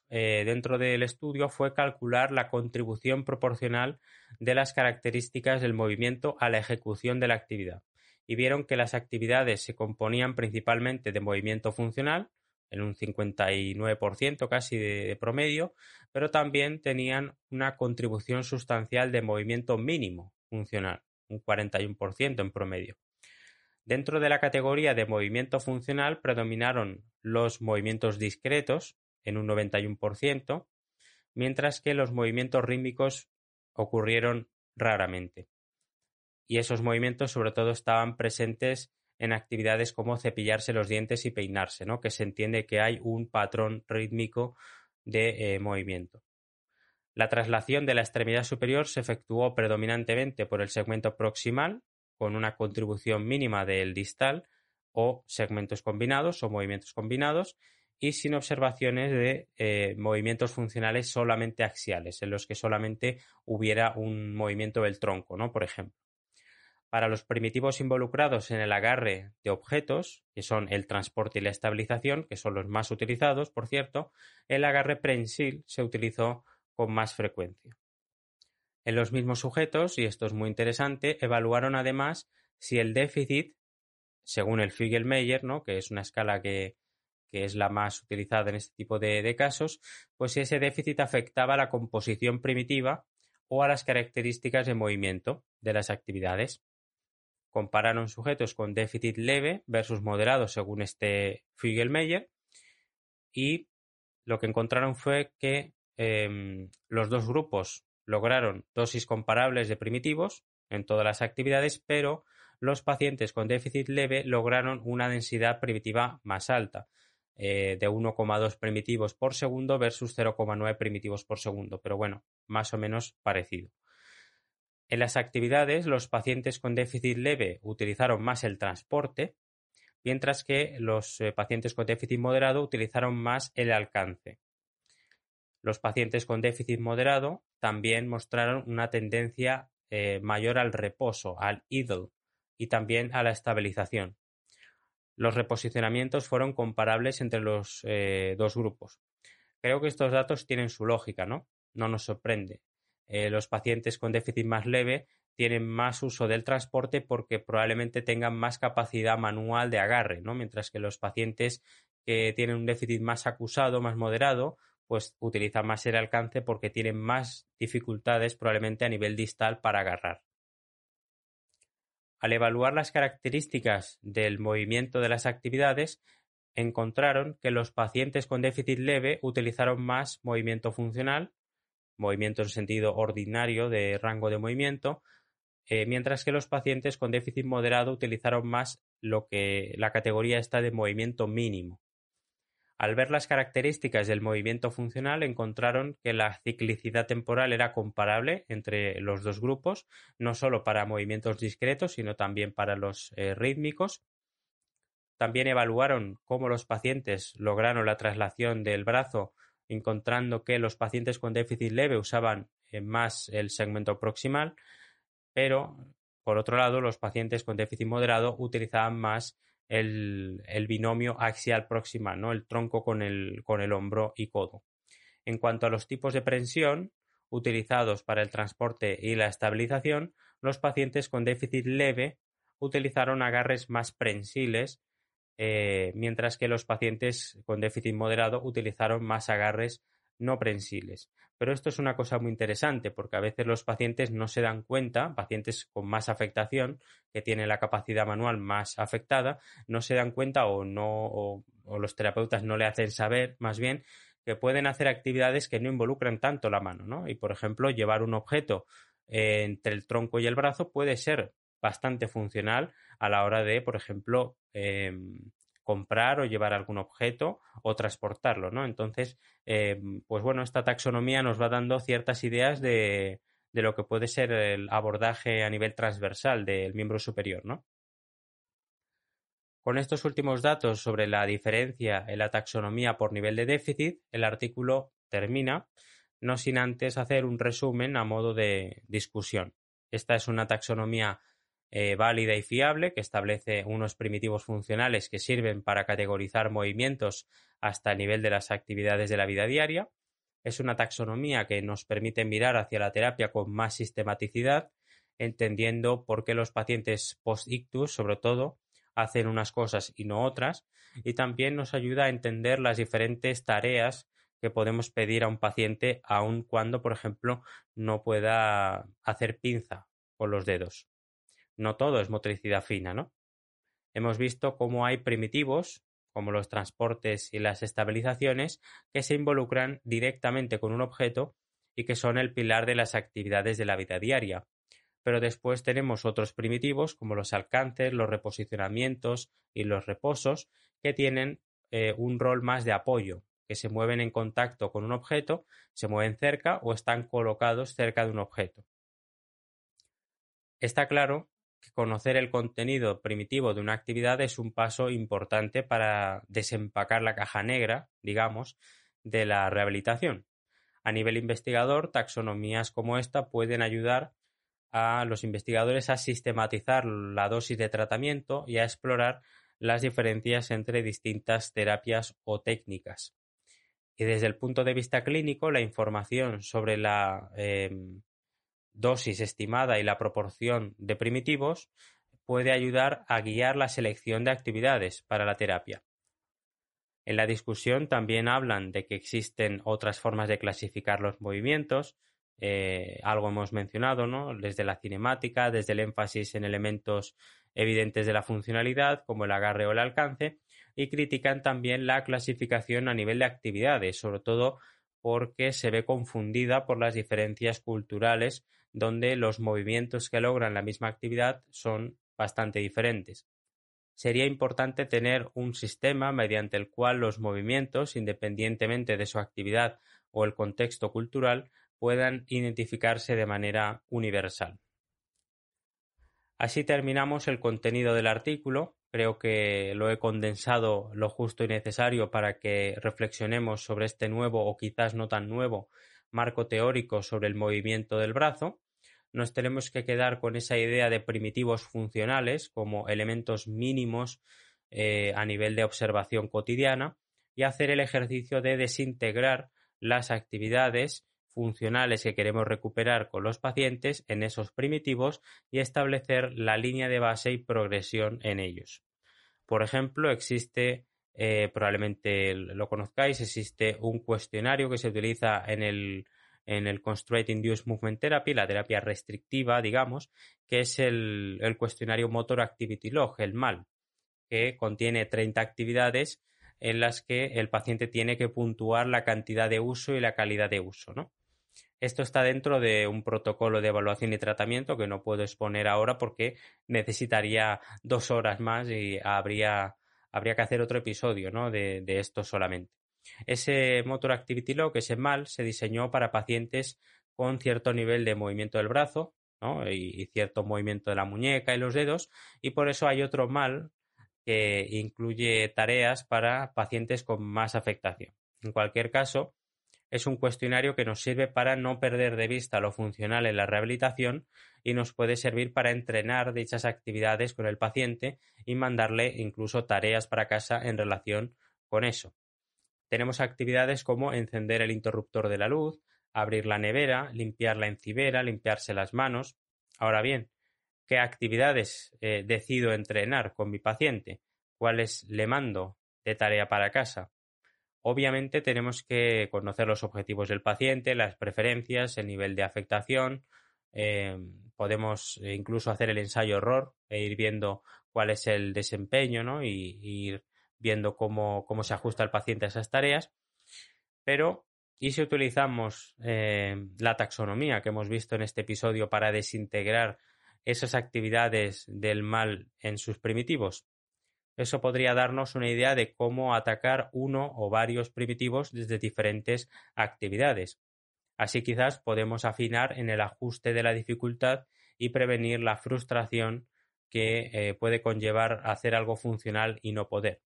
eh, dentro del estudio fue calcular la contribución proporcional de las características del movimiento a la ejecución de la actividad y vieron que las actividades se componían principalmente de movimiento funcional, en un 59% casi de, promedio, pero también tenían una contribución sustancial de movimiento mínimo funcional, un 41% en promedio. Dentro de la categoría de movimiento funcional predominaron los movimientos discretos en un 91%, mientras que los movimientos rítmicos ocurrieron raramente. Y esos movimientos sobre todo estaban presentes en actividades como cepillarse los dientes y peinarse, ¿no? que se entiende que hay un patrón rítmico de eh, movimiento. La traslación de la extremidad superior se efectuó predominantemente por el segmento proximal, con una contribución mínima del distal, o segmentos combinados o movimientos combinados, y sin observaciones de eh, movimientos funcionales solamente axiales, en los que solamente hubiera un movimiento del tronco, ¿no? Por ejemplo. Para los primitivos involucrados en el agarre de objetos, que son el transporte y la estabilización, que son los más utilizados, por cierto, el agarre prensil se utilizó con más frecuencia. En los mismos sujetos, y esto es muy interesante, evaluaron además si el déficit, según el Figel-Meyer, ¿no? que es una escala que, es la más utilizada en este tipo de, de casos, pues si ese déficit afectaba a la composición primitiva o a las características de movimiento de las actividades compararon sujetos con déficit leve versus moderado según este Figel-Meyer y lo que encontraron fue que em, los dos grupos lograron dosis comparables de primitivos en todas las actividades, pero los pacientes con déficit leve lograron una densidad primitiva más alta, eh, de 1,2 primitivos por segundo versus 0,9 primitivos por segundo, pero bueno, más o menos parecido. En las actividades, los pacientes con déficit leve utilizaron más el transporte, mientras que los eh, pacientes con déficit moderado utilizaron más el alcance. Los pacientes con déficit moderado también mostraron una tendencia eh, mayor al reposo, al idle, y también a la estabilización. Los reposicionamientos fueron comparables entre los eh, dos grupos. Creo que estos datos tienen su lógica, ¿no? No nos sorprende. Eh, los pacientes con déficit más leve tienen más uso del transporte porque probablemente tengan más capacidad manual de agarre, ¿no? Mientras que los pacientes que tienen un déficit más acusado, más moderado, pues utilizan más el alcance porque tienen más dificultades probablemente a nivel distal para agarrar. Al evaluar las características del movimiento de las actividades, encontraron que los pacientes con déficit leve utilizaron más movimiento funcional movimiento en sentido ordinario de rango de movimiento, eh, mientras que los pacientes con déficit moderado utilizaron más lo que la categoría está de movimiento mínimo. Al ver las características del movimiento funcional, encontraron que la ciclicidad temporal era comparable entre los dos grupos, no solo para movimientos discretos, sino también para los eh, rítmicos. También evaluaron cómo los pacientes lograron la traslación del brazo encontrando que los pacientes con déficit leve usaban eh, más el segmento proximal, pero por otro lado los pacientes con déficit moderado utilizaban más el, binomio axial proximal, ¿no? el tronco con el, con el hombro y codo. En cuanto a los tipos de prensión utilizados para el transporte y la estabilización, los pacientes con déficit leve utilizaron agarres más prensiles eh, mientras que los pacientes con déficit moderado utilizaron más agarres no prensiles. Pero esto es una cosa muy interesante porque a veces los pacientes no se dan cuenta, pacientes con más afectación, que tienen la capacidad manual más afectada, no se dan cuenta o no o, los terapeutas no le hacen saber más bien que pueden hacer actividades que no involucran tanto la mano, ¿no? Y por ejemplo, llevar un objeto eh, entre el tronco y el brazo puede ser bastante funcional a la hora de, por ejemplo, em, comprar o llevar algún objeto o transportarlo, ¿no? Entonces, em, pues bueno, esta taxonomía nos va dando ciertas ideas de, de, lo que puede ser el abordaje a nivel transversal del miembro superior, ¿no? Con estos últimos datos sobre la diferencia en la taxonomía por nivel de déficit, el artículo termina no sin antes hacer un resumen a modo de discusión. Esta es una taxonomía eh, válida y fiable que establece unos primitivos funcionales que sirven para categorizar movimientos hasta el nivel de las actividades de la vida diaria. Es una taxonomía que nos permite mirar hacia la terapia con más sistematicidad, entendiendo por qué los pacientes post-ictus, sobre todo, hacen unas cosas y no otras, y también nos ayuda a entender las diferentes tareas que podemos pedir a un paciente aun cuando, por ejemplo, no pueda hacer pinza con los dedos. No todo es motricidad fina, ¿no? Hemos visto cómo hay primitivos, como los transportes y las estabilizaciones, que se involucran directamente con un objeto y que son el pilar de las actividades de la vida diaria. Pero después tenemos otros primitivos, como los alcances, los reposicionamientos y los reposos, que tienen eh, un rol más de apoyo, que se mueven en contacto con un objeto, se mueven cerca o están colocados cerca de un objeto. Está claro conocer el contenido primitivo de una actividad es un paso importante para desempacar la caja negra, digamos, de la rehabilitación. A nivel investigador, taxonomías como esta pueden ayudar a los investigadores a sistematizar la dosis de tratamiento y a explorar las diferencias entre distintas terapias o técnicas. Y desde el punto de vista clínico, la información sobre la em, dosis estimada y la proporción de primitivos puede ayudar a guiar la selección de actividades para la terapia. En la discusión también hablan de que existen otras formas de clasificar los movimientos, eh, algo hemos mencionado, ¿no? Desde la cinemática, desde el énfasis en elementos evidentes de la funcionalidad, como el agarre o el alcance, y critican también la clasificación a nivel de actividades, sobre todo porque se ve confundida por las diferencias culturales donde los movimientos que logran la misma actividad son bastante diferentes. Sería importante tener un sistema mediante el cual los movimientos, independientemente de su actividad o el contexto cultural, puedan identificarse de manera universal. Así terminamos el contenido del artículo. Creo que lo he condensado lo justo y necesario para que reflexionemos sobre este nuevo o quizás no tan nuevo marco teórico sobre el movimiento del brazo nos tenemos que quedar con esa idea de primitivos funcionales como elementos mínimos eh, a nivel de observación cotidiana y hacer el ejercicio de desintegrar las actividades funcionales que queremos recuperar con los pacientes en esos primitivos y establecer la línea de base y progresión en ellos. Por ejemplo, existe, eh, probablemente lo conozcáis, existe un cuestionario que se utiliza en el en el Constraint Induced Movement Therapy, la terapia restrictiva, digamos, que es el, cuestionario Motor Activity Log, el MAL, que contiene 30 actividades en las que el paciente tiene que puntuar la cantidad de uso y la calidad de uso, ¿no? Esto está dentro de un protocolo de evaluación y tratamiento que no puedo exponer ahora porque necesitaría dos horas más y habría, habría que hacer otro episodio ¿no? de esto solamente. Ese Motor Activity Lock, ese MAL, se diseñó para pacientes con cierto nivel de movimiento del brazo y, cierto movimiento de la muñeca y los dedos, y por eso hay otro MAL que incluye tareas para pacientes con más afectación. En cualquier caso, es un cuestionario que nos sirve para no perder de vista lo funcional en la rehabilitación y nos puede servir para entrenar dichas actividades con el paciente y mandarle incluso tareas para casa en relación con eso. Tenemos actividades como encender el interruptor de la luz, abrir la nevera, limpiar la encibera, limpiarse las manos. Ahora bien, ¿qué actividades eh, decido entrenar con mi paciente? ¿Cuáles le mando de tarea para casa? Obviamente tenemos que conocer los objetivos del paciente, las preferencias, el nivel de afectación. Eh, podemos incluso hacer el ensayo error e ir viendo cuál es el desempeño ¿no? y ir viendo cómo, cómo se ajusta el paciente a esas tareas. Pero, ¿y si utilizamos eh, la taxonomía que hemos visto en este episodio para desintegrar esas actividades del mal en sus primitivos? Eso podría darnos una idea de cómo atacar uno o varios primitivos desde diferentes actividades. Así quizás podemos afinar en el ajuste de la dificultad y prevenir la frustración que eh, puede conllevar hacer algo funcional y no poder.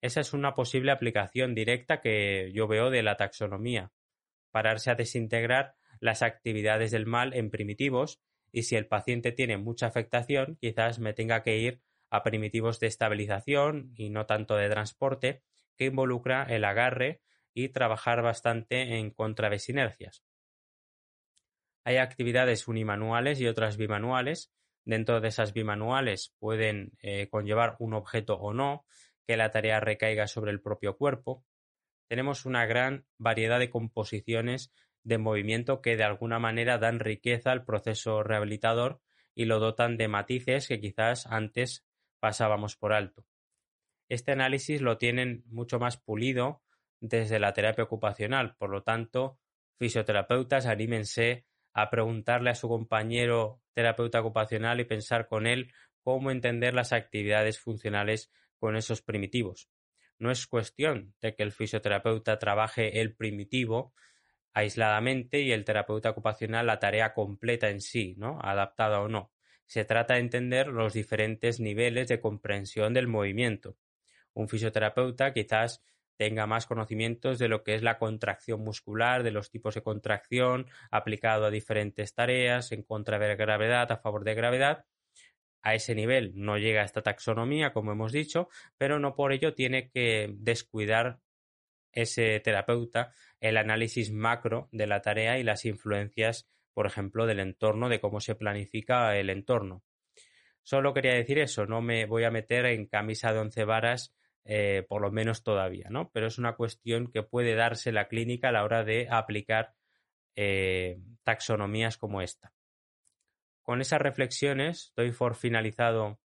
Esa es una posible aplicación directa que yo veo de la taxonomía. pararse a desintegrar las actividades del mal en primitivos y si el paciente tiene mucha afectación, quizás me tenga que ir a primitivos de estabilización y no tanto de transporte, que involucra el agarre y trabajar bastante en contra de sinergias. Hay actividades unimanuales y otras bimanuales. Dentro de esas bimanuales pueden eh, conllevar un objeto o no, que la tarea recaiga sobre el propio cuerpo. Tenemos una gran variedad de composiciones de movimiento que de alguna manera dan riqueza al proceso rehabilitador y lo dotan de matices que quizás antes pasábamos por alto. Este análisis lo tienen mucho más pulido desde la terapia ocupacional, por lo tanto, fisioterapeutas, anímense a preguntarle a su compañero terapeuta ocupacional y pensar con él cómo entender las actividades funcionales con esos primitivos. No es cuestión de que el fisioterapeuta trabaje el primitivo aisladamente y el terapeuta ocupacional la tarea completa en sí, ¿no? adaptada o no. Se trata de entender los diferentes niveles de comprensión del movimiento. Un fisioterapeuta quizás tenga más conocimientos de lo que es la contracción muscular, de los tipos de contracción aplicado a diferentes tareas, en contra de gravedad, a favor de gravedad. A ese nivel no llega esta taxonomía, como hemos dicho, pero no por ello tiene que descuidar ese terapeuta el análisis macro de la tarea y las influencias, por ejemplo, del entorno, de cómo se planifica el entorno. Solo quería decir eso, no me voy a meter en camisa de once varas, eh, por lo menos todavía, ¿no? Pero es una cuestión que puede darse la clínica a la hora de aplicar eh, taxonomías como esta. Con esas reflexiones doy por finalizado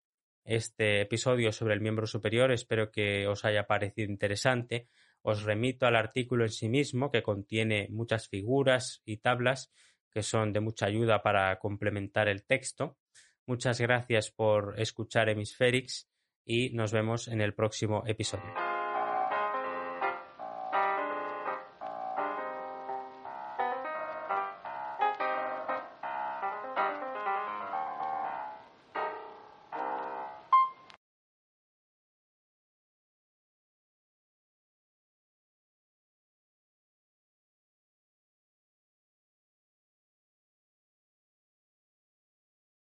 este episodio sobre el miembro superior. Espero que os haya parecido interesante. Os remito al artículo en sí mismo que contiene muchas figuras y tablas que son de mucha ayuda para complementar el texto. Muchas gracias por escuchar Hemisférix y nos vemos en el próximo episodio.